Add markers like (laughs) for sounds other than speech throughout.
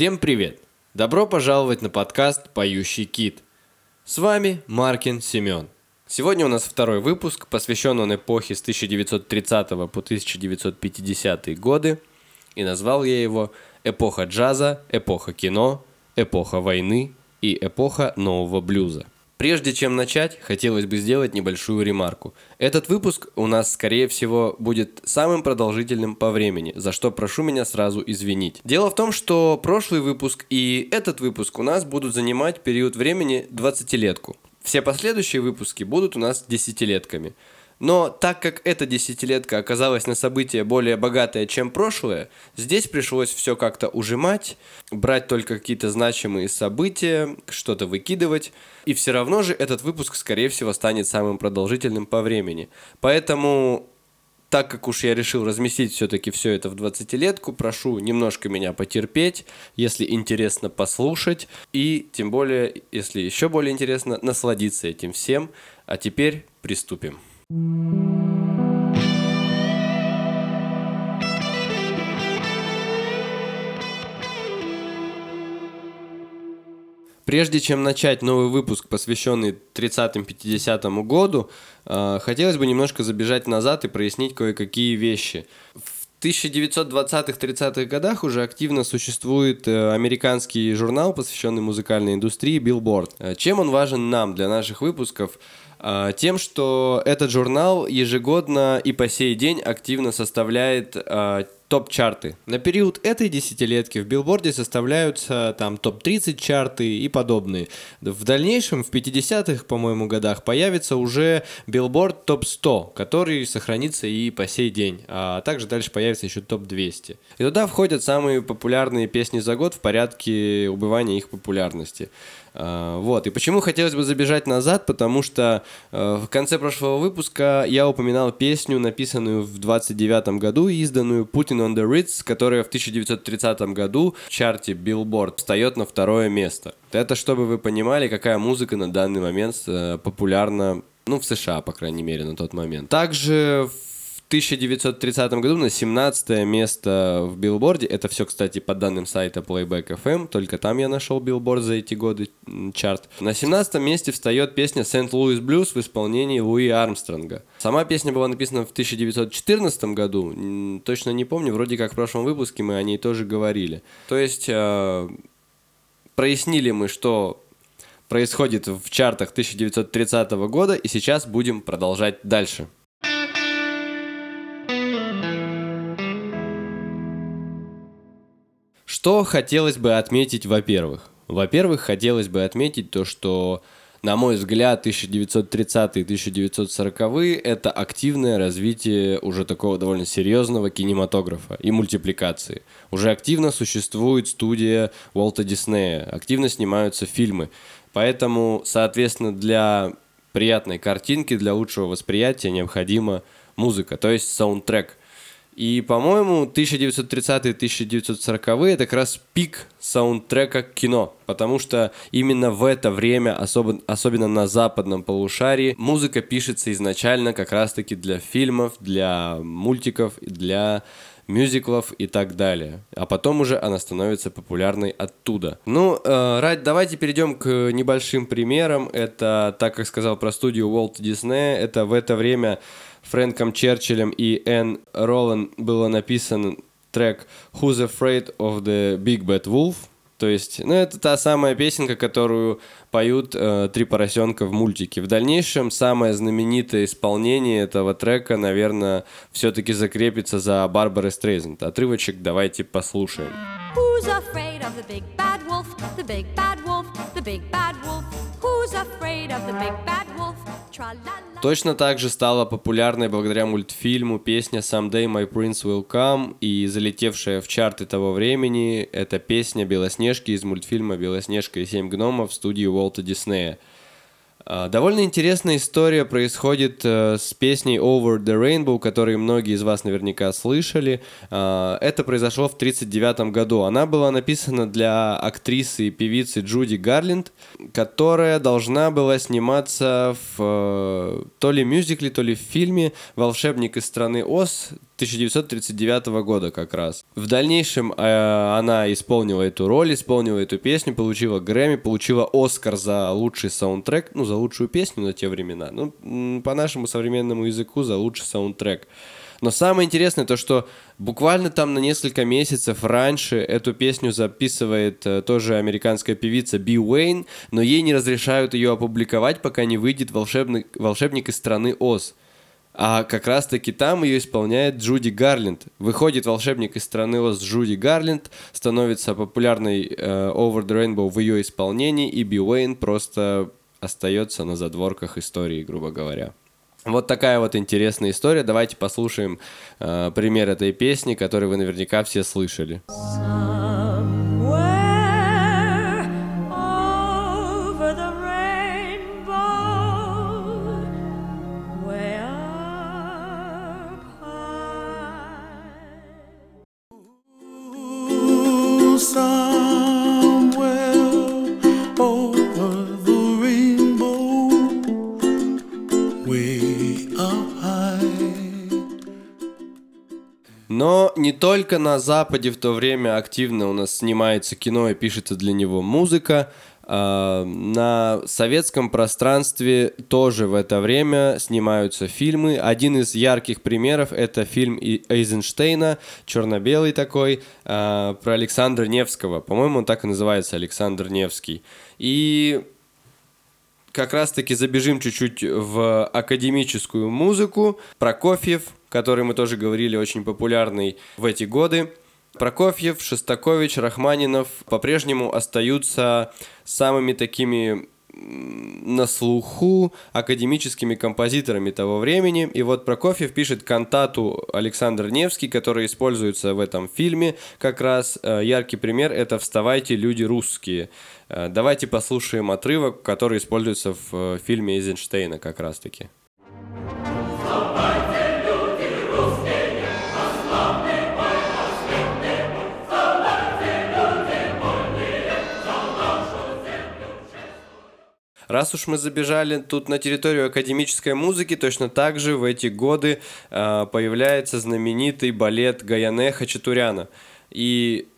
Всем привет! Добро пожаловать на подкаст «Поющий кит». С вами Маркин Семен. Сегодня у нас второй выпуск, посвящен он эпохе с 1930 по 1950 годы, и назвал я его «Эпоха джаза, эпоха кино, эпоха войны и эпоха нового блюза». Прежде чем начать, хотелось бы сделать небольшую ремарку. Этот выпуск у нас, скорее всего, будет самым продолжительным по времени, за что прошу меня сразу извинить. Дело в том, что прошлый выпуск и этот выпуск у нас будут занимать период времени 20-летку. Все последующие выпуски будут у нас десятилетками. Но так как эта десятилетка оказалась на событие более богатое, чем прошлое, здесь пришлось все как-то ужимать, брать только какие-то значимые события, что-то выкидывать, и все равно же этот выпуск, скорее всего, станет самым продолжительным по времени. Поэтому так как уж я решил разместить все-таки все это в 20-летку, прошу немножко меня потерпеть, если интересно послушать, и тем более, если еще более интересно, насладиться этим всем. А теперь приступим. Прежде чем начать новый выпуск, посвященный 30-50 году, э, хотелось бы немножко забежать назад и прояснить кое-какие вещи. В 1920-30-х годах уже активно существует э, американский журнал, посвященный музыкальной индустрии Billboard. Э, чем он важен нам для наших выпусков? А, тем, что этот журнал ежегодно и по сей день активно составляет а, топ-чарты. На период этой десятилетки в билборде составляются там топ-30 чарты и подобные. В дальнейшем, в 50-х, по-моему, годах появится уже билборд топ-100, который сохранится и по сей день. А также дальше появится еще топ-200. И туда входят самые популярные песни за год в порядке убывания их популярности. А, вот. И почему хотелось бы забежать назад, потому что э, в конце прошлого выпуска я упоминал песню, написанную в 29 году и изданную Puttin' on the Ritz, которая в 1930 году в чарте Billboard встает на второе место. Это чтобы вы понимали, какая музыка на данный момент э, популярна, ну, в США, по крайней мере, на тот момент. Также в 1930 году на 17 место в билборде. Это все, кстати, по данным сайта Playback FM. Только там я нашел билборд за эти годы, чарт. На 17 месте встает песня St. Louis Blues в исполнении Луи Армстронга. Сама песня была написана в 1914 году. Точно не помню, вроде как в прошлом выпуске мы о ней тоже говорили. То есть э, прояснили мы, что происходит в чартах 1930 года, и сейчас будем продолжать дальше. Что хотелось бы отметить, во-первых? Во-первых, хотелось бы отметить то, что, на мой взгляд, 1930-е 1940-е – это активное развитие уже такого довольно серьезного кинематографа и мультипликации. Уже активно существует студия Уолта Диснея, активно снимаются фильмы. Поэтому, соответственно, для приятной картинки, для лучшего восприятия необходима музыка, то есть саундтрек. И, по-моему, 1930-1940-е это как раз пик саундтрека кино, потому что именно в это время, особо, особенно на западном полушарии, музыка пишется изначально как раз-таки для фильмов, для мультиков, для мюзиклов и так далее. А потом уже она становится популярной оттуда. Ну, э, ради, давайте перейдем к небольшим примерам. Это, так как сказал про студию Walt Disney, это в это время Фрэнком Черчиллем и Энн Ролан было написан трек «Who's Afraid of the Big Bad Wolf», то есть, ну, это та самая песенка, которую поют э, три поросенка в мультике. В дальнейшем самое знаменитое исполнение этого трека, наверное, все-таки закрепится за Барбарой Стрейзенд. Отрывочек давайте послушаем. Who's afraid of the big bad wolf? The big bad wolf, the big bad wolf. Who's afraid of the big bad? Точно так же стала популярной благодаря мультфильму песня «Someday my prince will come» и залетевшая в чарты того времени – это песня Белоснежки из мультфильма «Белоснежка и семь гномов» в студии Уолта Диснея – довольно интересная история происходит э, с песней Over the Rainbow, которую многие из вас наверняка слышали. А, это произошло в 1939 году. Она была написана для актрисы и певицы Джуди Гарленд, которая должна была сниматься в э, то ли мюзикле, то ли в фильме «Волшебник из страны Оз», 1939 года как раз. В дальнейшем э, она исполнила эту роль, исполнила эту песню, получила Грэмми, получила Оскар за лучший саундтрек, ну, за лучшую песню на те времена, ну, по нашему современному языку за лучший саундтрек. Но самое интересное то, что буквально там на несколько месяцев раньше эту песню записывает э, тоже американская певица Би Уэйн, но ей не разрешают ее опубликовать, пока не выйдет волшебный, волшебник из страны Оз. А как раз-таки там ее исполняет Джуди Гарленд. Выходит волшебник из страны Оз Джуди Гарленд, становится популярной э, Over the Rainbow в ее исполнении, и Би Уэйн просто остается на задворках истории, грубо говоря. Вот такая вот интересная история. Давайте послушаем э, пример этой песни, которую вы наверняка все слышали. Но не только на Западе в то время активно у нас снимается кино и пишется для него музыка. А, на советском пространстве тоже в это время снимаются фильмы. Один из ярких примеров это фильм Эйзенштейна, черно-белый такой, а, про Александра Невского. По-моему, он так и называется, Александр Невский. И как раз-таки забежим чуть-чуть в академическую музыку. Прокофьев, который мы тоже говорили, очень популярный в эти годы. Прокофьев, Шостакович, Рахманинов по-прежнему остаются самыми такими на слуху академическими композиторами того времени. И вот Прокофьев пишет кантату Александр Невский, который используется в этом фильме. Как раз э, яркий пример это «Вставайте, люди русские». Э, давайте послушаем отрывок, который используется в э, фильме Эйзенштейна как раз-таки. Раз уж мы забежали тут на территорию академической музыки, точно так же в эти годы э, появляется знаменитый балет Гаяне Хачатуряна. И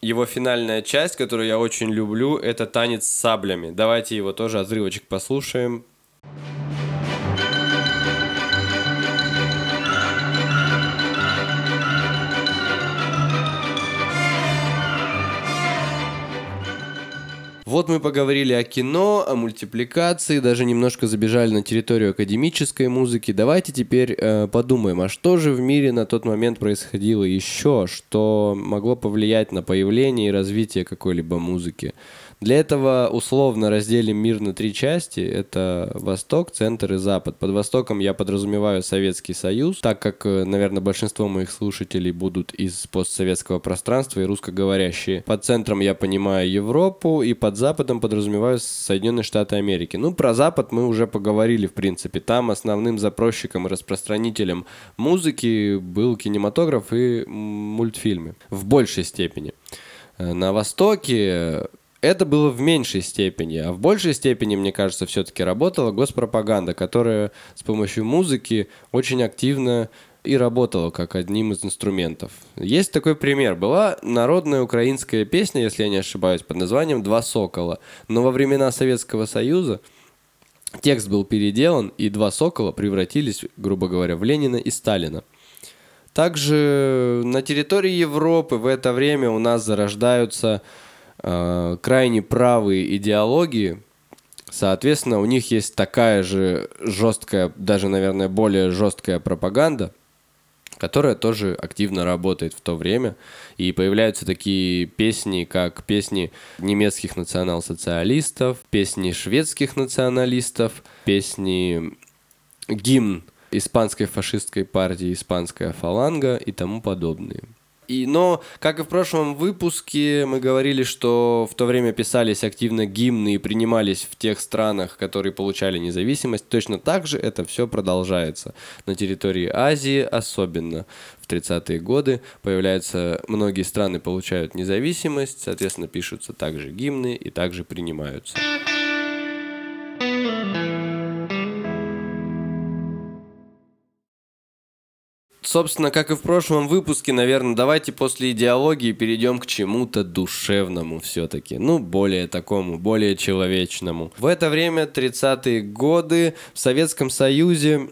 его финальная часть, которую я очень люблю, это танец с саблями. Давайте его тоже отрывочек послушаем. Вот мы поговорили о кино, о мультипликации, даже немножко забежали на территорию академической музыки. Давайте теперь э, подумаем, а что же в мире на тот момент происходило еще, что могло повлиять на появление и развитие какой-либо музыки. Для этого условно разделим мир на три части. Это Восток, Центр и Запад. Под Востоком я подразумеваю Советский Союз, так как, э, наверное, большинство моих слушателей будут из постсоветского пространства и русскоговорящие. Под Центром я понимаю Европу, и под Западом подразумеваю Соединенные Штаты Америки. Ну, про Запад мы уже поговорили, в принципе. Там основным запросчиком и распространителем музыки был кинематограф и мультфильмы. В большей степени. Э, на Востоке это было в меньшей степени, а в большей степени, мне кажется, все-таки работала госпропаганда, которая с помощью музыки очень активно и работала как одним из инструментов. Есть такой пример. Была народная украинская песня, если я не ошибаюсь, под названием «Два сокола». Но во времена Советского Союза текст был переделан, и «Два сокола» превратились, грубо говоря, в Ленина и Сталина. Также на территории Европы в это время у нас зарождаются э, крайне правые идеологии, соответственно, у них есть такая же жесткая, даже, наверное, более жесткая пропаганда, которая тоже активно работает в то время. И появляются такие песни, как песни немецких национал-социалистов, песни шведских националистов, песни гимн испанской фашистской партии «Испанская фаланга» и тому подобные. И, но, как и в прошлом выпуске, мы говорили, что в то время писались активно гимны и принимались в тех странах, которые получали независимость. Точно так же это все продолжается. На территории Азии особенно. В 30-е годы появляются, многие страны получают независимость, соответственно, пишутся также гимны и также принимаются. Собственно, как и в прошлом выпуске, наверное, давайте после идеологии перейдем к чему-то душевному все-таки. Ну, более такому, более человечному. В это время, 30-е годы, в Советском Союзе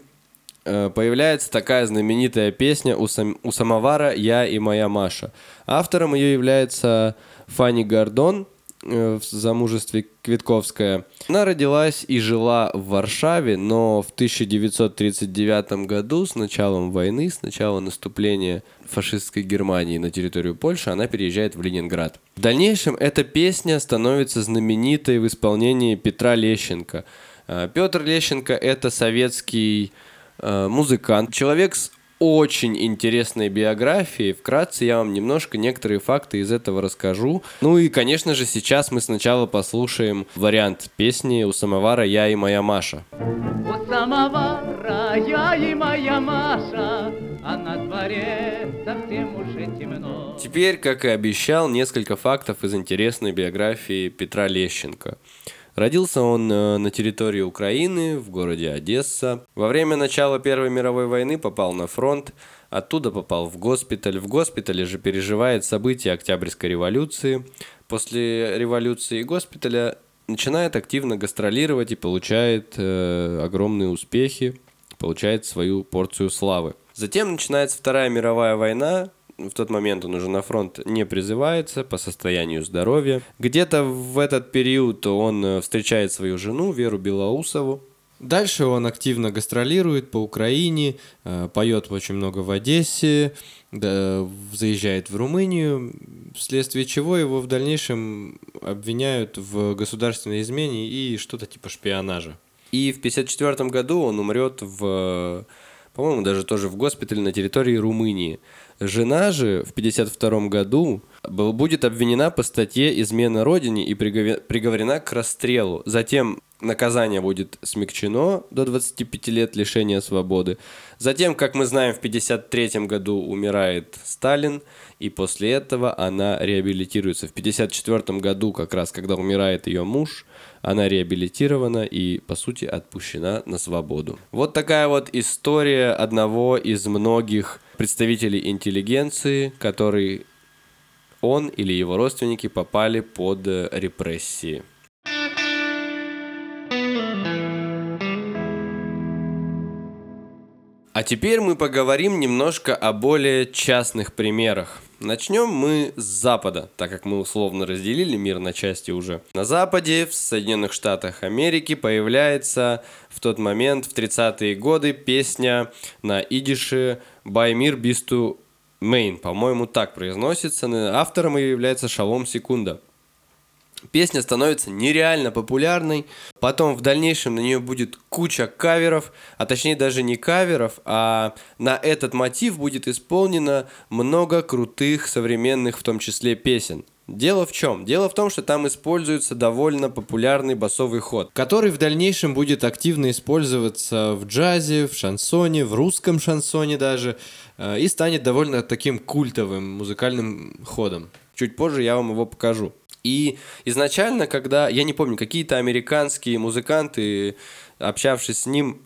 э, появляется такая знаменитая песня у, сам, у самовара «Я и моя Маша». Автором ее является Фанни Гордон – в замужестве Квитковская. Она родилась и жила в Варшаве, но в 1939 году с началом войны, с начала наступления фашистской Германии на территорию Польши, она переезжает в Ленинград. В дальнейшем эта песня становится знаменитой в исполнении Петра Лещенко. Э, Петр Лещенко – это советский э, музыкант, человек с очень интересной биографии. Вкратце я вам немножко некоторые факты из этого расскажу. Ну и, конечно же, сейчас мы сначала послушаем вариант песни «У самовара я и моя Маша». У самовара я и моя Маша, а на дворе совсем уже темно. Теперь, как и обещал, несколько фактов из интересной биографии Петра Лещенко. Родился он э, на территории Украины, в городе Одесса. Во время начала Первой мировой войны попал на фронт, оттуда попал в госпиталь. В госпитале же переживает события Октябрьской революции. После революции и госпиталя начинает активно гастролировать и получает э, огромные успехи, получает свою порцию славы. Затем начинается Вторая мировая война, в тот момент он уже на фронт не призывается по состоянию здоровья. Где-то в этот период он э, встречает свою жену Веру Белоусову. Дальше он активно гастролирует по Украине, э, поет очень много в Одессе, заезжает в Румынию, вследствие чего его в дальнейшем обвиняют в государственной измене и что-то типа шпионажа. И в 1954 году он умрет в, по-моему, даже тоже в госпитале на территории Румынии. Жена же в 1952 году будет обвинена по статье «Измена Родине» и приговорена к расстрелу. Затем наказание будет смягчено до 25 лет лишения свободы. Затем, как мы знаем, в 1953 году умирает Сталин, и после этого она реабилитируется. В 1954 году, как раз когда умирает ее муж, она реабилитирована и, по сути, отпущена на свободу. Вот такая вот история одного из многих представителей интеллигенции, который он или его родственники попали под э, репрессии. А теперь мы поговорим немножко о более частных примерах. Начнем мы с Запада, так как мы условно разделили мир на части уже. На Западе, в Соединенных Штатах Америки, появляется в тот момент, в 30-е годы, песня на идише «Баймир бисту Мейн». По-моему, так произносится. Автором ее является Шалом Секунда. Песня становится нереально популярной. Потом в дальнейшем на нее будет куча каверов, а точнее даже не каверов, а на этот мотив будет исполнено много крутых современных, в том числе песен. Дело в чем? Дело в том, что там используется довольно популярный басовый ход, который в дальнейшем будет активно использоваться в джазе, в шансоне, в русском шансоне даже, э, и станет довольно таким культовым музыкальным ходом. Чуть позже я вам его покажу. И изначально, когда, я не помню, какие-то американские музыканты, общавшись с ним,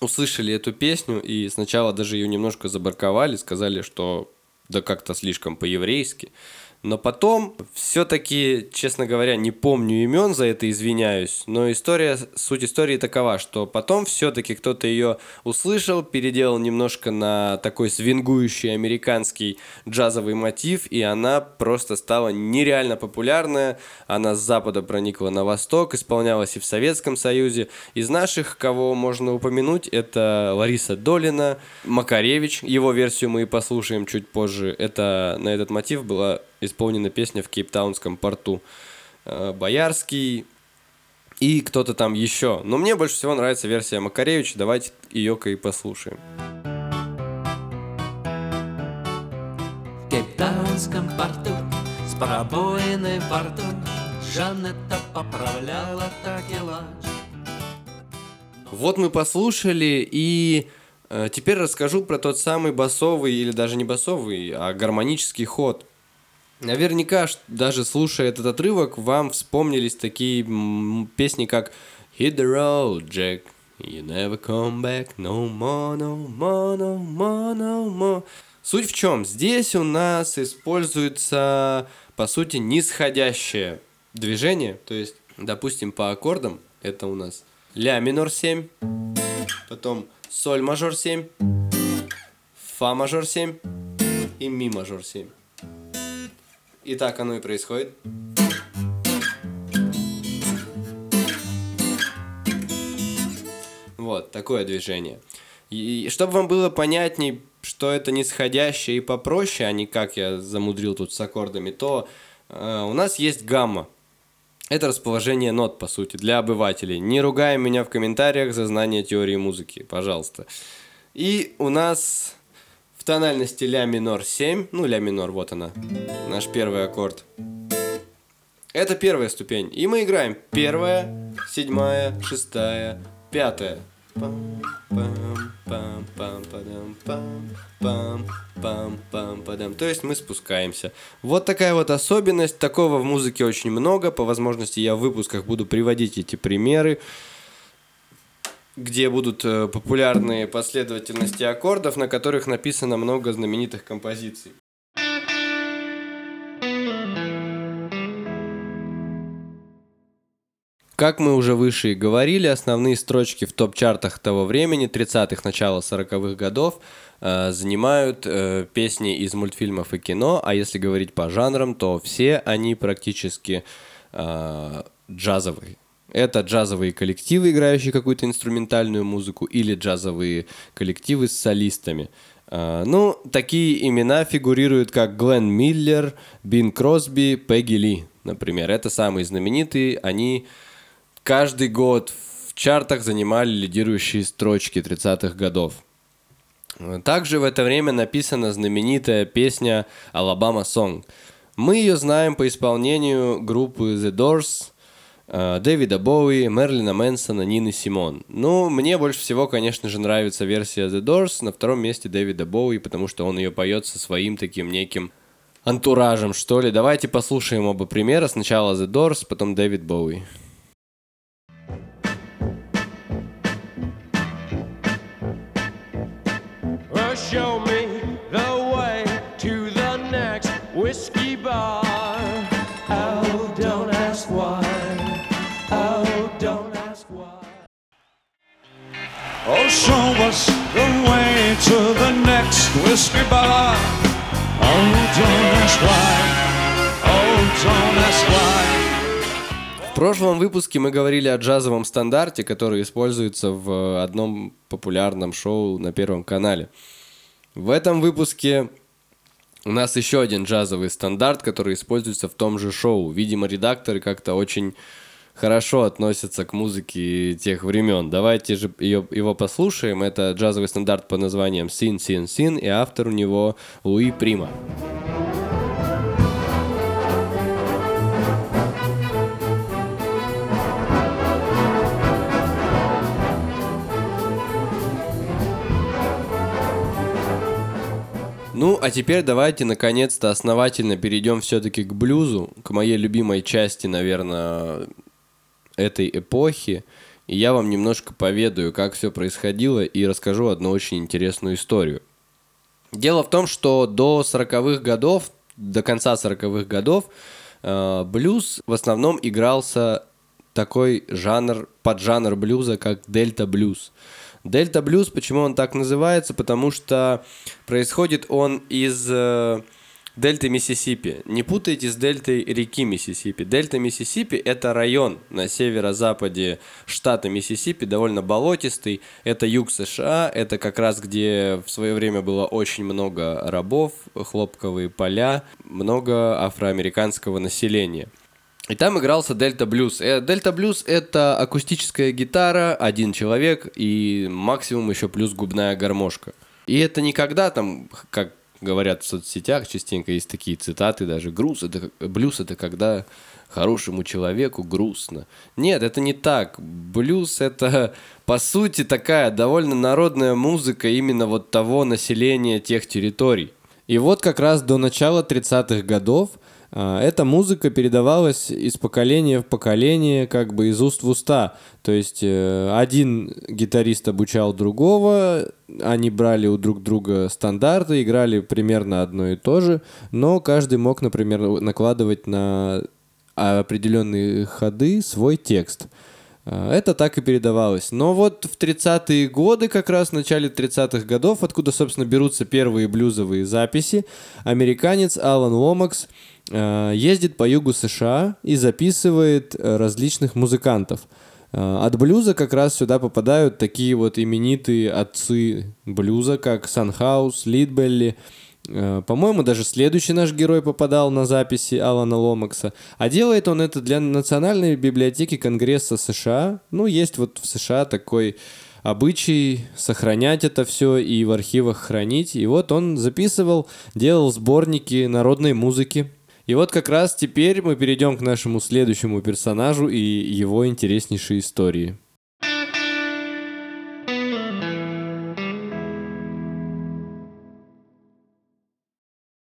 услышали эту песню и сначала даже ее немножко забарковали, сказали, что да как-то слишком по-еврейски. Но потом, все-таки, честно говоря, не помню имен, за это извиняюсь, но история, суть истории такова, что потом все-таки кто-то ее услышал, переделал немножко на такой свингующий американский джазовый мотив, и она просто стала нереально популярная. Она с запада проникла на восток, исполнялась и в Советском Союзе. Из наших, кого можно упомянуть, это Лариса Долина, Макаревич, его версию мы и послушаем чуть позже. Это на этот мотив была исполнена песня в Кейптаунском порту. Э, Боярский и кто-то там еще. Но мне больше всего нравится версия Макаревича. Давайте ее-ка и послушаем. В Кейптаунском порту с пробоиной во рту Жанетта поправляла такелаж. Вот мы послушали, и э, теперь расскажу про тот самый басовый, или даже не басовый, а гармонический ход – Наверняка, даже слушая этот отрывок, вам вспомнились такие песни, как Hit the road, Jack, You never come back no more, no more, no more, no more. Суть в чем? Здесь у нас используется, по сути, нисходящее движение. То есть, допустим, по аккордам это у нас ля минор 7, потом соль мажор 7, фа мажор 7 и ми мажор 7. И так оно и происходит. Вот, такое движение. И чтобы вам было понятней, что это нисходящее и попроще, а не как я замудрил тут с аккордами, то э, у нас есть гамма. Это расположение нот, по сути, для обывателей. Не ругай меня в комментариях за знание теории музыки, пожалуйста. И у нас в тональности ля минор 7, ну ля минор, вот она, наш первый аккорд. Это первая ступень. И мы играем первая, седьмая, шестая, пятая. То есть мы спускаемся. Вот такая вот особенность. Такого в музыке очень много. По возможности я в выпусках буду приводить эти примеры, где будут э, популярные последовательности аккордов, на которых написано много знаменитых композиций. Как мы уже выше и говорили, основные строчки в топ-чартах того времени, 30-х, начала 40-х годов, э, занимают э, песни из мультфильмов и кино, а если говорить по жанрам, то все они практически джазовые. Это джазовые коллективы, играющие какую-то инструментальную музыку, или джазовые коллективы с солистами. Uh, ну, такие имена фигурируют как Глен Миллер, Бин Кросби, Пегги Ли, например. Это самые знаменитые. Они каждый год в чартах занимали лидирующие строчки 30-х годов. Также в это время написана знаменитая песня «Alabama Song». Мы ее знаем по исполнению группы The Doors, Дэвида Боуи, Мерлина Мэнсона, Нины Симон. Ну, мне больше всего, конечно же, нравится версия The Doors, на втором месте Дэвида Боуи, потому что он ее поет со своим таким неким антуражем, что ли. Давайте послушаем оба примера. Сначала The Doors, потом Дэвид Боуи. Oh, show us the way to the next whiskey bar. Oh, don't ask why. Oh, don't ask why. В прошлом выпуске мы говорили о джазовом стандарте, который используется в одном популярном шоу на Первом канале. В этом выпуске у нас еще один джазовый стандарт, который используется в том же шоу. Видимо, редакторы как-то очень хорошо относятся к музыке тех времен. Давайте же ее, его послушаем. Это джазовый стандарт под названием «Син, син, син», и автор у него Луи Прима. Ну, а теперь давайте наконец-то основательно перейдем все-таки к блюзу, к моей любимой части, наверное, этой эпохи. И я вам немножко поведаю, как все происходило, и расскажу одну очень интересную историю. Дело в том, что до 40-х годов, до конца 40-х годов, э, блюз в основном игрался такой жанр, поджанр блюза, как дельта-блюз. Дельта блюз, почему он так называется? Потому что происходит он из э, дельты Миссисипи. Не путайте с дельтой реки Миссисипи. Дельта Миссисипи – это район на северо-западе штата Миссисипи, довольно болотистый. Это юг США, это как раз где в свое время было очень много рабов, хлопковые поля, много афроамериканского населения – и там игрался Дельта Блюз. Э, Дельта Блюз это акустическая гитара, один человек и максимум еще плюс губная гармошка. И это никогда там, как говорят в соцсетях, частенько есть такие цитаты даже, груз это, блюз это когда хорошему человеку грустно. Нет, это не так. Блюз это, по сути, такая довольно народная музыка именно вот того населения тех территорий. И вот как раз до начала 30-х годов эта музыка передавалась из поколения в поколение, как бы из уст в уста. То есть э, один гитарист обучал другого, они брали у друг друга стандарты, играли примерно одно и то же, но каждый мог, например, накладывать на определенные ходы свой текст. А, это так и передавалось. Но вот в 30-е годы, как раз в начале 30-х годов, откуда, собственно, берутся первые блюзовые записи, американец Алан Ломакс э, ездит по югу США и записывает э, различных музыкантов. Э, от блюза как раз сюда попадают такие вот именитые отцы блюза, как Санхаус, Лидбелли, Э, по-моему, даже следующий наш герой попадал на записи Алана Ломакса. А делает он это для Национальной библиотеки Конгресса США. Ну, есть вот в США такой обычай сохранять это все и в архивах хранить. И вот он записывал, делал сборники народной музыки. И вот как раз теперь мы перейдем к нашему следующему персонажу и его интереснейшей истории.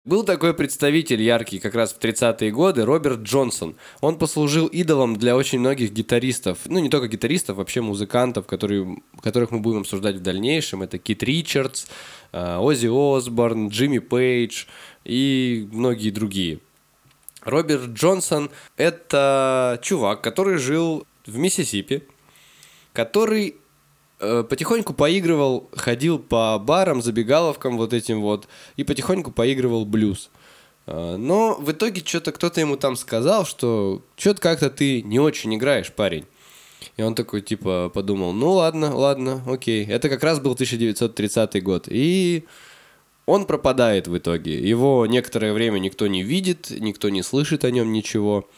Был такой представитель яркий как раз в 30-е годы, Роберт Джонсон. Он послужил идолом для очень многих гитаристов. Ну, не только гитаристов, вообще музыкантов, которые, которых мы будем обсуждать в дальнейшем. Это Кит Ричардс, э, Оззи Осборн, Джимми Пейдж и многие другие. Роберт Джонсон – это чувак, который жил в Миссисипи, который потихоньку поигрывал, ходил по барам, забегаловкам вот этим вот, и потихоньку поигрывал блюз. Э, но в итоге что-то кто-то ему там сказал, что что-то как-то ты не очень играешь, парень. И он такой, типа, подумал, ну ладно, ладно, окей. Это как раз был 1930 год. И он пропадает в итоге. Его некоторое время никто не видит, никто не слышит о нем ничего.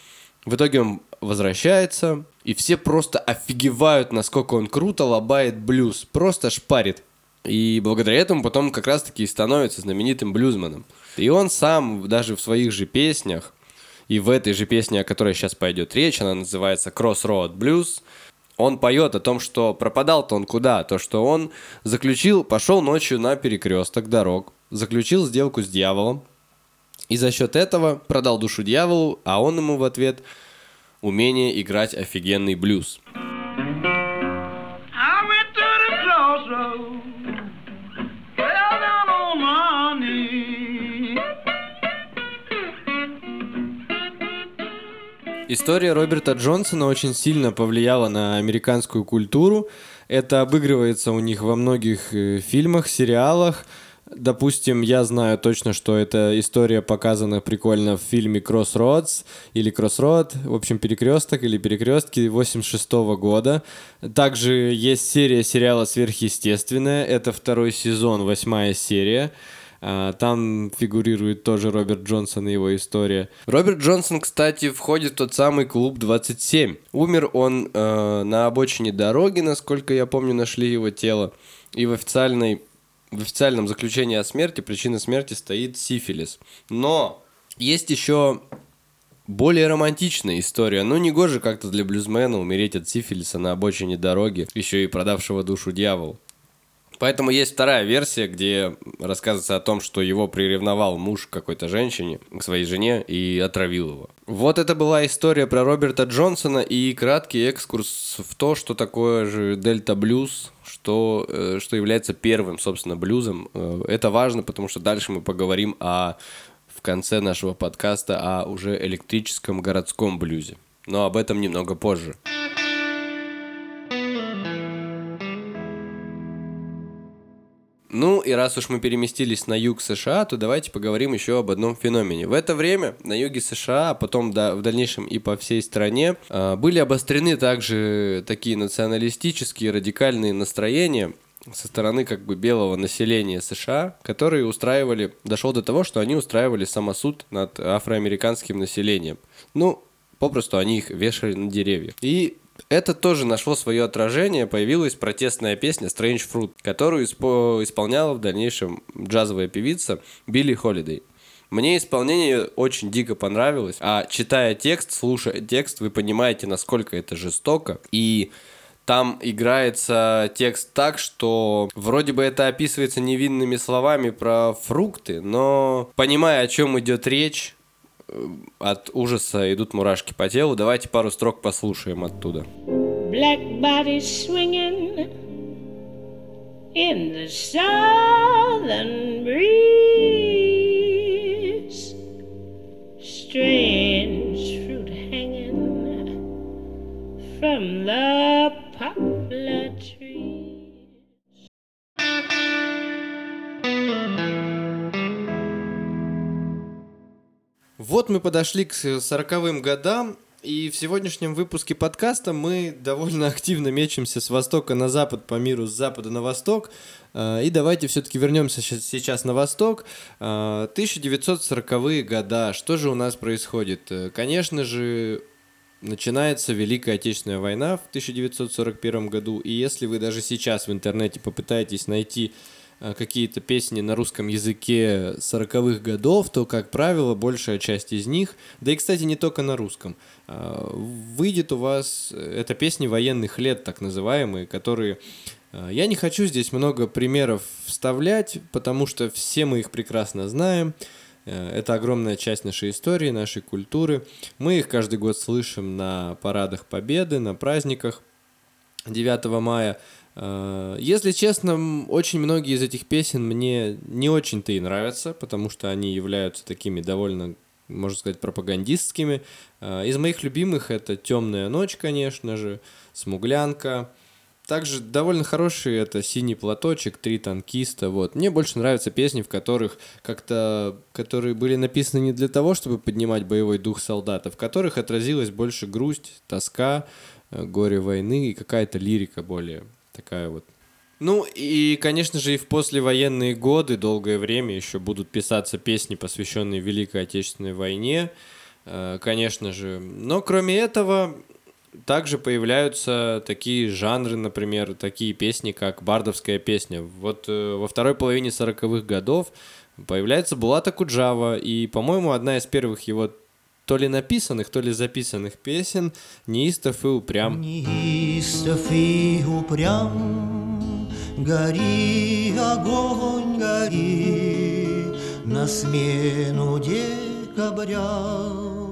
В итоге он возвращается, и все просто офигевают, насколько он круто лобает блюз. Просто шпарит. И благодаря этому потом как раз-таки становится знаменитым блюзманом. И он сам даже в своих же песнях, и в этой же песне, о которой сейчас пойдет речь, она называется Crossroad Blues, он поет о том, что пропадал-то он куда? То, что он заключил, пошел ночью на перекресток дорог, заключил сделку с дьяволом, и за счет этого продал душу дьяволу, а он ему в ответ – умение играть офигенный блюз. История Роберта Джонсона очень сильно повлияла на американскую культуру. Это обыгрывается у них во многих э, фильмах, сериалах. Допустим, я знаю точно, что эта история показана прикольно в фильме Crossroads или Crossroad, в общем, перекресток или перекрестки 86 -го года. Также есть серия сериала Сверхъестественное, это второй сезон, восьмая серия. А, там фигурирует тоже Роберт Джонсон и его история. Роберт Джонсон, кстати, входит в тот самый клуб 27. Умер он э, на обочине дороги, насколько я помню, нашли его тело. И в официальной в официальном заключении о смерти причина смерти стоит сифилис. Но есть еще более романтичная история. Ну, не гоже как-то для блюзмена умереть от сифилиса на обочине дороги, еще и продавшего душу дьяволу. Поэтому есть вторая версия, где рассказывается о том, что его приревновал муж какой-то женщине, к своей жене, и отравил его. Вот это была история про Роберта Джонсона и краткий экскурс в то, что такое же дельта блюз, что, э, что является первым, собственно, блюзом. Э, это важно, потому что дальше мы поговорим о, в конце нашего подкаста о уже электрическом городском блюзе. Но об этом немного позже. Ну и раз уж мы переместились на юг США, то давайте поговорим еще об одном феномене. В это время на юге США, а потом да, в дальнейшем и по всей стране, э, были обострены также такие националистические радикальные настроения со стороны как бы белого населения США, которые устраивали, дошел до того, что они устраивали самосуд над афроамериканским населением. Ну, попросту они их вешали на деревья. И это тоже нашло свое отражение, появилась протестная песня Strange Fruit, которую испо- исполняла в дальнейшем джазовая певица Билли Холидей. Мне исполнение очень дико понравилось, а читая текст, слушая текст, вы понимаете, насколько это жестоко. И там играется текст так, что вроде бы это описывается невинными словами про фрукты, но понимая, о чем идет речь, от ужаса идут мурашки по телу. Давайте пару строк послушаем оттуда. black body swinging in the southern breeze. Strange fruit hanging from the poplar tree. Вот мы подошли к сороковым годам, и в сегодняшнем выпуске подкаста мы довольно активно мечемся с востока на запад по миру, с запада на восток. А, и давайте все-таки вернемся сейчас на восток. 1940-е а, года. Что же у нас происходит? Э, конечно же, начинается Великая Отечественная война в 1941 году. И если вы даже сейчас в интернете попытаетесь найти какие-то песни на русском языке 40-х годов, то, как правило, большая часть из них, да и, кстати, не только на русском, э, выйдет у вас, э, это песни военных лет, так называемые, которые... Я не хочу здесь много примеров вставлять, потому что все мы их прекрасно знаем. Это огромная часть нашей истории, нашей культуры. Мы их каждый год слышим на парадах Победы, на праздниках 9 мая. Э, если честно, очень многие из этих песен мне не очень-то и нравятся, потому что они являются такими довольно, можно сказать, пропагандистскими. Э, из моих любимых это «Темная ночь», конечно же, «Смуглянка». Также довольно хорошие это «Синий платочек», «Три танкиста». Вот. Мне больше нравятся песни, в которых как-то, которые были написаны не для того, чтобы поднимать боевой дух солдата, в которых отразилась больше грусть, тоска, горе войны и какая-то лирика более такая вот. Ну и, конечно же, и в послевоенные годы долгое время еще будут писаться песни, посвященные Великой Отечественной войне, э, конечно же. Но кроме этого, также появляются такие жанры, например, такие песни, как бардовская песня. Вот э, во второй половине 40-х годов появляется Булата Куджава, и, по-моему, одна из первых его то ли написанных, то ли записанных песен «Неистов и упрям». Неистов и упрям, гори, огонь, гори, на смену декабря.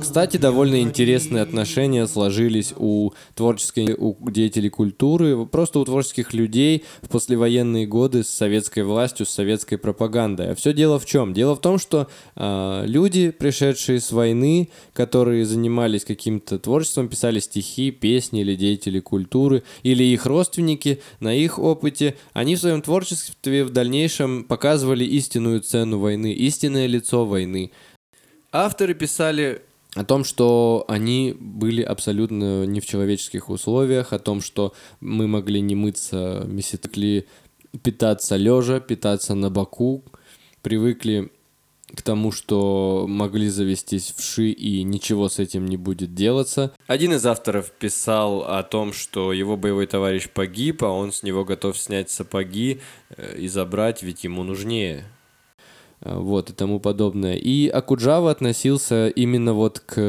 Кстати, довольно интересные отношения сложились у творческой, у деятелей культуры, просто у творческих людей в послевоенные годы с советской властью, с советской пропагандой. А все дело в чем? Дело в том, что э, люди, пришедшие с войны, которые занимались каким-то творчеством, писали стихи, песни или деятели культуры, или их родственники на их опыте, они в своем творчестве в дальнейшем показывали истинную цену войны, истинное лицо войны. Авторы писали о том, что они были абсолютно не в человеческих условиях, о том, что мы могли не мыться месяцкли, питаться лежа, питаться на боку, привыкли к тому, что могли завестись вши и ничего с этим не будет делаться. Один из авторов писал о том, что его боевой товарищ погиб, а он с него готов снять сапоги э, и забрать, ведь ему нужнее. Э, вот и тому подобное. И Акуджава относился именно вот к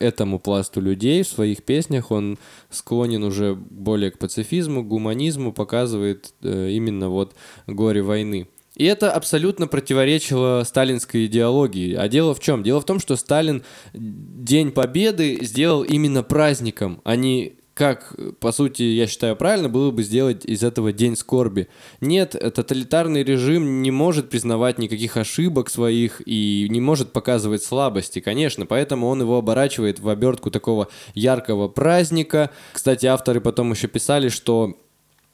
этому пласту людей в своих песнях. Он склонен уже более к пацифизму, гуманизму, показывает э, именно вот горе войны. И это абсолютно противоречило сталинской идеологии. А дело в чем? Дело в том, что Сталин День Победы сделал именно праздником, а не как, по сути, я считаю правильно, было бы сделать из этого день скорби. Нет, тоталитарный режим не может признавать никаких ошибок своих и не может показывать слабости, конечно, поэтому он его оборачивает в обертку такого яркого праздника. Кстати, авторы потом еще писали, что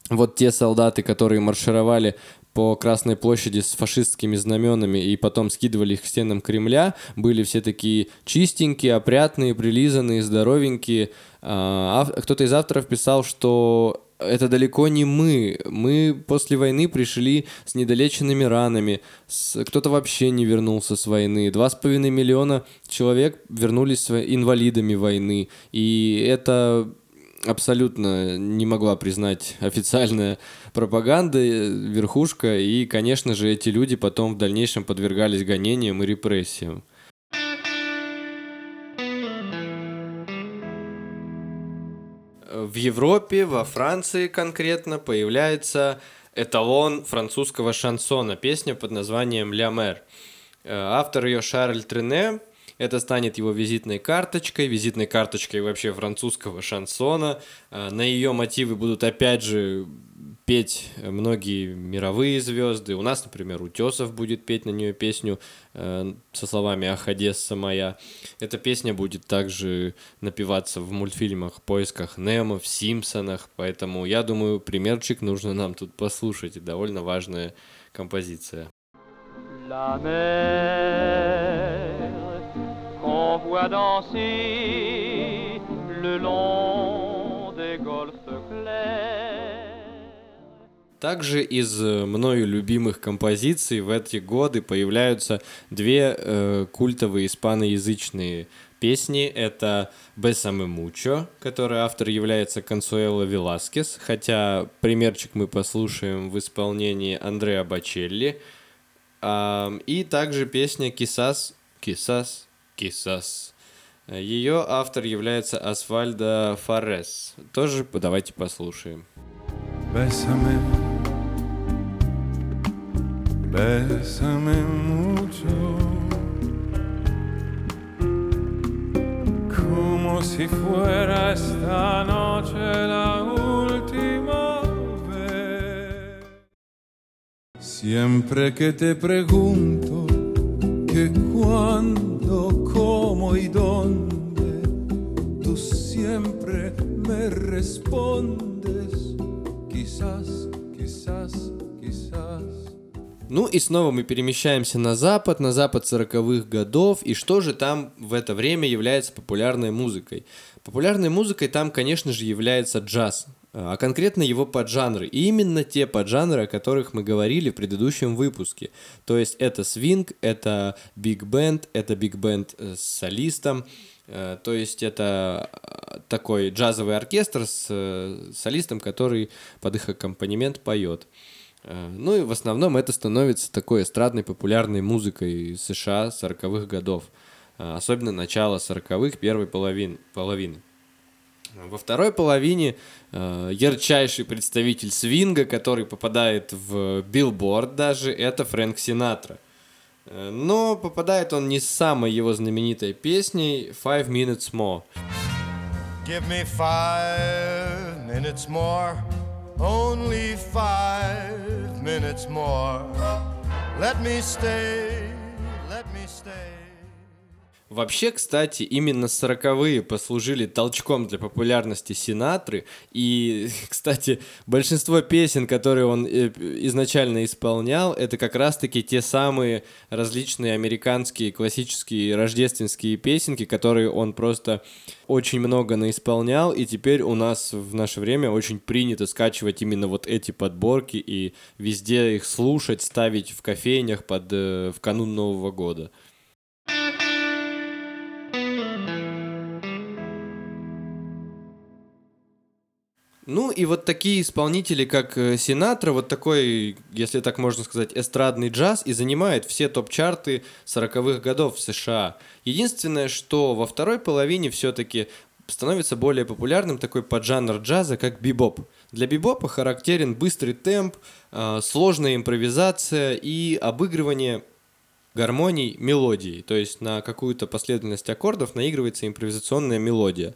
вот те солдаты, которые маршировали по Красной площади с фашистскими знаменами и потом скидывали их к стенам Кремля, были все такие чистенькие, опрятные, прилизанные, здоровенькие. А, кто-то из авторов писал, что это далеко не мы. Мы после войны пришли с недолеченными ранами. Кто-то вообще не вернулся с войны. Два с половиной миллиона человек вернулись инвалидами войны. И это абсолютно не могла признать официальная пропаганда, верхушка, и, конечно же, эти люди потом в дальнейшем подвергались гонениям и репрессиям. В Европе, во Франции конкретно, появляется эталон французского шансона, песня под названием «Ля Мэр». Э, Автор ее Шарль Трене. Это станет его визитной карточкой, визитной карточкой вообще французского шансона. Э, На ее мотивы будут опять же петь многие мировые звезды. У нас, например, Утесов будет петь на нее песню э, со словами «Ах, Одесса моя». Эта песня будет также напеваться в мультфильмах «Поисках Немо», в «Симпсонах», поэтому я думаю, примерчик нужно нам тут послушать. Довольно важная композиция. La mer voit danser le long des golfes clairs. Также из э, мною любимых композиций в эти годы появляются две э, культовые испаноязычные песни. Это «Бесаме Мучо», которой автор является Консуэло Веласкес, хотя примерчик мы послушаем в исполнении Андреа Бачелли. Ам, и также песня «Кисас, Кисас, Кисас». Ее автор является Асфальдо Фарес. Тоже давайте послушаем. Bésame, bésame mucho, como si fuera esta noche la última vez. Siempre que te pregunto que cuándo, cómo y dónde, tú siempre me respondes, quizás, quizás, quizás. Ну и снова мы перемещаемся на запад, на запад 40-х годов. И что же там в это время является популярной музыкой? Популярной музыкой там, конечно же, является джаз, а конкретно его поджанры. И именно те поджанры, о которых мы говорили в предыдущем выпуске. То есть это свинг, это биг-бенд, это биг-бенд э, с солистом, Э, То есть это э, такой джазовый оркестр с солистом, который под их аккомпанемент поет. Ну и в основном это становится такой эстрадной популярной музыкой США 40-х годов. Особенно начало 40-х, первой половин, половины. Во второй половине э, ярчайший представитель свинга, который попадает в билборд даже, это Фрэнк Синатра. Э, Но попадает он не с самой его знаменитой песней «Five Minutes More». Give me five minutes more, only five minutes more. Let me stay, let me stay. Вообще, кстати, именно сороковые послужили толчком для популярности Синатры. И, (laughs) кстати, большинство песен, которые он э, изначально исполнял, это как раз-таки те самые различные американские классические рождественские песенки, которые он просто очень много наисполнял. И теперь у нас в наше время очень принято скачивать именно вот эти подборки и везде их слушать, ставить в кофейнях под, э, в канун Нового года. Ну и вот такие исполнители, как э, Синатра, вот такой, если так можно сказать, эстрадный джаз и занимает все топ-чарты 40-х годов в США. Единственное, что во второй половине все-таки становится более популярным такой поджанр джаза, как бибоп. Для бибопа характерен быстрый темп, э, сложная импровизация и обыгрывание гармоний мелодией. То есть на какую-то последовательность аккордов наигрывается импровизационная мелодия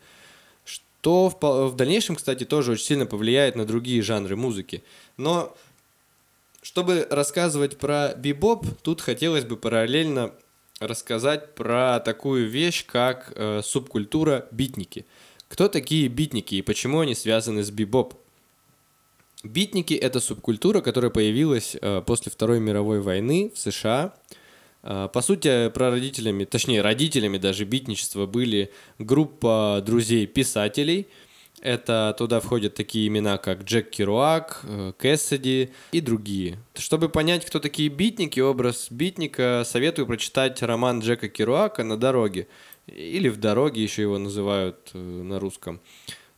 что в, в дальнейшем, кстати, тоже очень сильно повлияет на другие жанры музыки. Но чтобы рассказывать про бибоп, тут хотелось бы параллельно рассказать про такую вещь, как э, субкультура битники. Кто такие битники и почему они связаны с бибоп? Битники — это субкультура, которая появилась э, после Второй мировой войны в США. Э, По сути, прародителями, точнее, родителями даже битничества были группа друзей-писателей. Это туда входят такие имена, как Джек Керуак, э, Кэссиди и другие. Чтобы понять, кто такие битники, образ битника, советую прочитать роман Джека Керуака «На дороге». Или «В дороге» еще его называют э, на русском.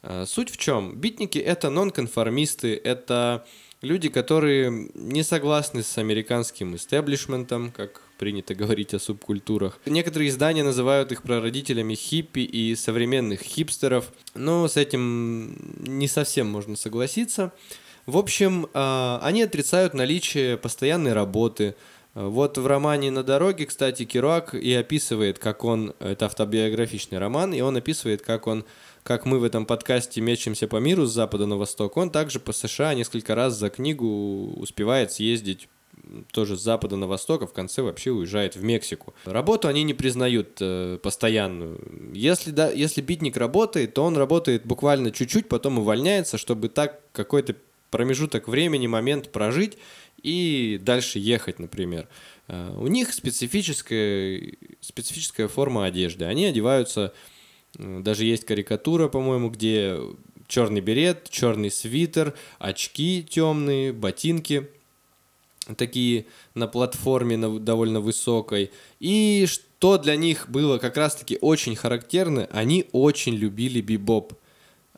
Э, Суть в чем? Битники — это нонконформисты, это люди, которые не согласны с американским истеблишментом, как принято говорить о субкультурах. Некоторые издания называют их прародителями хиппи и современных хипстеров, но с этим не совсем можно согласиться. В общем, а, они отрицают наличие постоянной работы, Вот в романе «На дороге», кстати, Керуак и описывает, как он, это автобиографичный роман, и он описывает, как он, как мы в этом подкасте мечемся по миру с запада на восток, он также по США несколько раз за книгу успевает съездить тоже с запада на восток, а в конце вообще уезжает в Мексику. Работу они не признают э, постоянную. Если, да, если битник работает, то он работает буквально чуть-чуть, потом увольняется, чтобы так какой-то промежуток времени, момент прожить и дальше ехать, например. Э, У них специфическая, специфическая форма одежды. Они одеваются, э, даже есть карикатура, по-моему, где черный берет, черный свитер, очки темные, ботинки такие на платформе на довольно высокой. И что для них было как раз-таки очень характерно, они очень любили бибоп.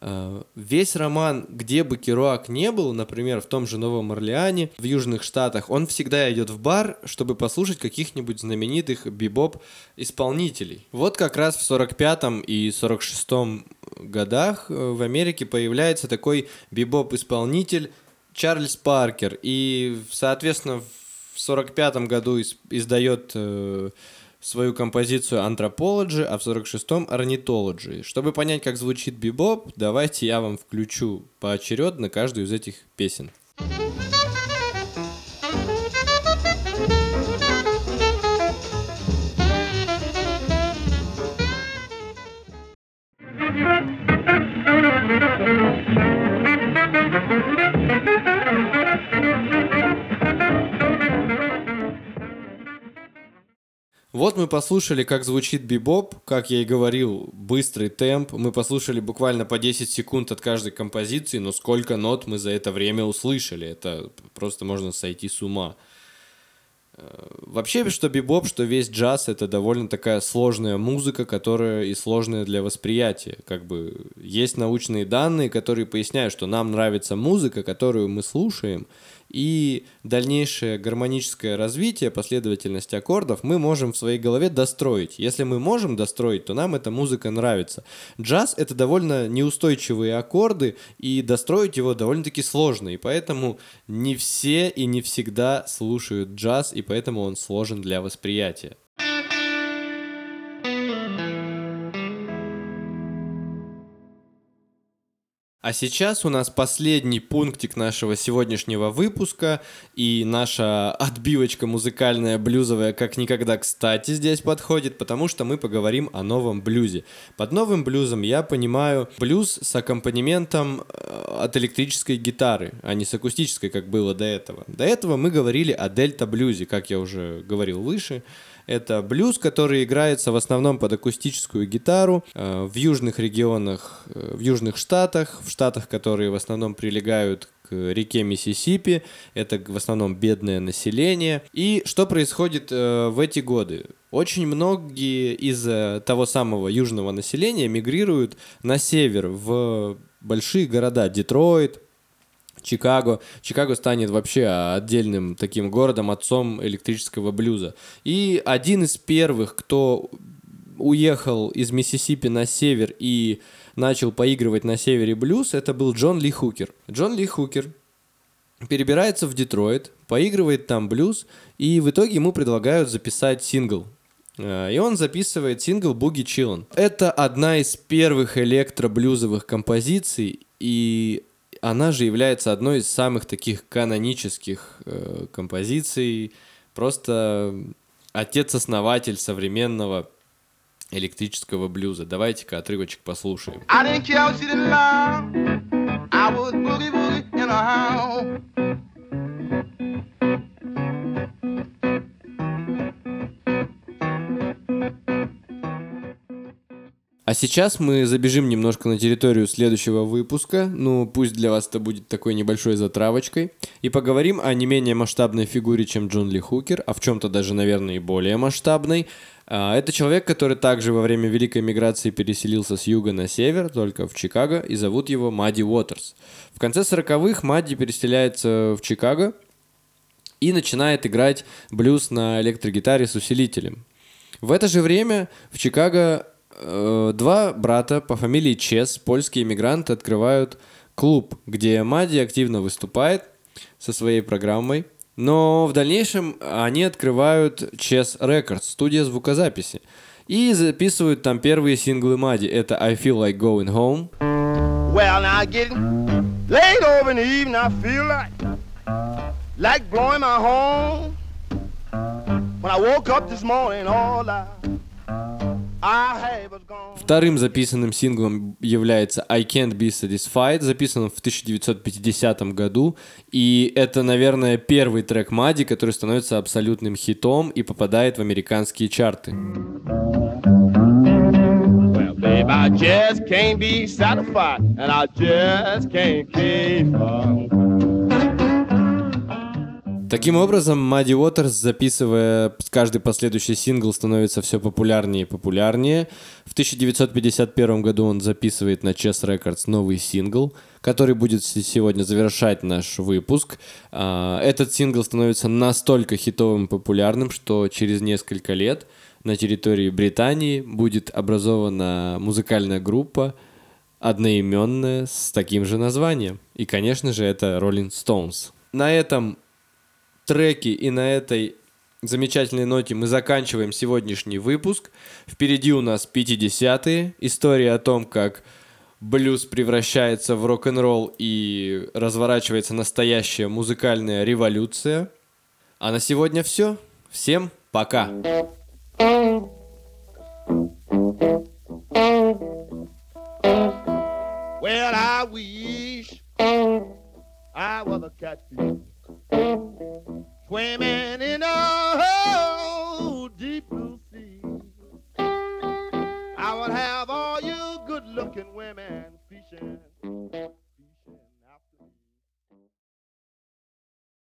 Э, Весь роман, где бы Керуак не был, например, в том же Новом Орлеане, в Южных Штатах, он всегда идет в бар, чтобы послушать каких-нибудь знаменитых бибоп-исполнителей. Вот как раз в 45-м и 46-м годах э, в Америке появляется такой бибоп-исполнитель Чарльз Паркер. И, соответственно, в 45-м году ис- издает э, свою композицию Anthropology, а в 46-м Ornithology. Чтобы понять, как звучит бибоп, давайте я вам включу поочередно каждую из этих песен. (laughs) Вот мы послушали, как звучит бибоп, как я и говорил, быстрый темп. Мы послушали буквально по 10 секунд от каждой композиции, но сколько нот мы за это время услышали. Это просто можно сойти с ума. Э, Вообще, что бибоп, что весь джаз, это довольно такая сложная музыка, которая и сложная для восприятия. Как бы есть научные данные, которые поясняют, что нам нравится музыка, которую мы слушаем, и дальнейшее гармоническое развитие, последовательность аккордов мы можем в своей голове достроить. Если мы можем достроить, то нам эта музыка нравится. Джаз — это довольно неустойчивые аккорды, и достроить его довольно-таки сложно, и поэтому не все и не всегда слушают джаз, и поэтому он сложен для восприятия. А сейчас у нас последний пунктик нашего сегодняшнего выпуска, и наша отбивочка музыкальная, блюзовая, как никогда кстати здесь подходит, потому что мы поговорим о новом блюзе. Под новым блюзом я понимаю блюз с аккомпанементом э, от электрической гитары, а не с акустической, как было до этого. До этого мы говорили о дельта-блюзе, как я уже говорил выше. Это блюз, который играется в основном под акустическую гитару э, в южных регионах, э, в южных штатах, в штатах, которые в основном прилегают к реке Миссисипи. Это в основном бедное население. И что происходит э, в эти годы? Очень многие из того самого южного населения мигрируют на север, в большие города. Детройт, Чикаго. Чикаго станет вообще отдельным таким городом, отцом электрического блюза. И один из первых, кто уехал из Миссисипи на север и начал поигрывать на севере блюз, это был Джон Ли Хукер. Джон Ли Хукер перебирается в Детройт, поигрывает там блюз, и в итоге ему предлагают записать сингл. Э, И он записывает сингл «Boogie Chillen». Это одна из первых электроблюзовых композиций, и она же является одной из самых таких канонических э, композиций. Просто отец-основатель современного электрического блюза. Давайте-ка отрывочек послушаем. I А сейчас мы забежим немножко на территорию следующего выпуска, ну пусть для вас это будет такой небольшой затравочкой, и поговорим о не менее масштабной фигуре, чем Джон Ли Хукер, а в чем-то даже, наверное, и более масштабной. А, Это человек, который также во время Великой миграции переселился с юга на север, только в Чикаго, и зовут его Мадди Уотерс. В конце 40-х Мадди переселяется в Чикаго и начинает играть блюз на электрогитаре с усилителем. В это же время в Чикаго два брата по фамилии Чес, польские иммигранты, открывают клуб, где Мадди активно выступает со своей программой. Но в дальнейшем они открывают Chess Records, студия звукозаписи, и записывают там первые синглы Мади. Это I Feel Like Going Home, Well, now I get late over in the evening. I feel like like blowing my horn. When I woke up this morning, all I Вторым записанным синглом является I Can't Be Satisfied, записанным в 1950 году. И это, наверное, первый трек Мади, который становится абсолютным хитом и попадает в американские чарты. Babe, I just can't be satisfied, and I just can't keep. Таким образом, Мадди Уотерс, записывая каждый последующий сингл, становится все популярнее и популярнее. В 1951 году он записывает на Chess Records новый сингл, который будет сегодня завершать наш выпуск. А, Этот сингл становится настолько хитовым и популярным, что через несколько лет на территории Британии будет образована музыкальная группа, одноименная с таким же названием. И, конечно же, это Rolling Stones. На этом треки и на этой замечательной ноте мы заканчиваем сегодняшний выпуск. Впереди у нас 50-е. История о том, как блюз превращается в рок-н-ролл и разворачивается настоящая музыкальная революция. А на сегодня все. Всем пока. Well, I wish I was a catfish swimming in a oh, deep blue sea. I would have all you good-looking women fishing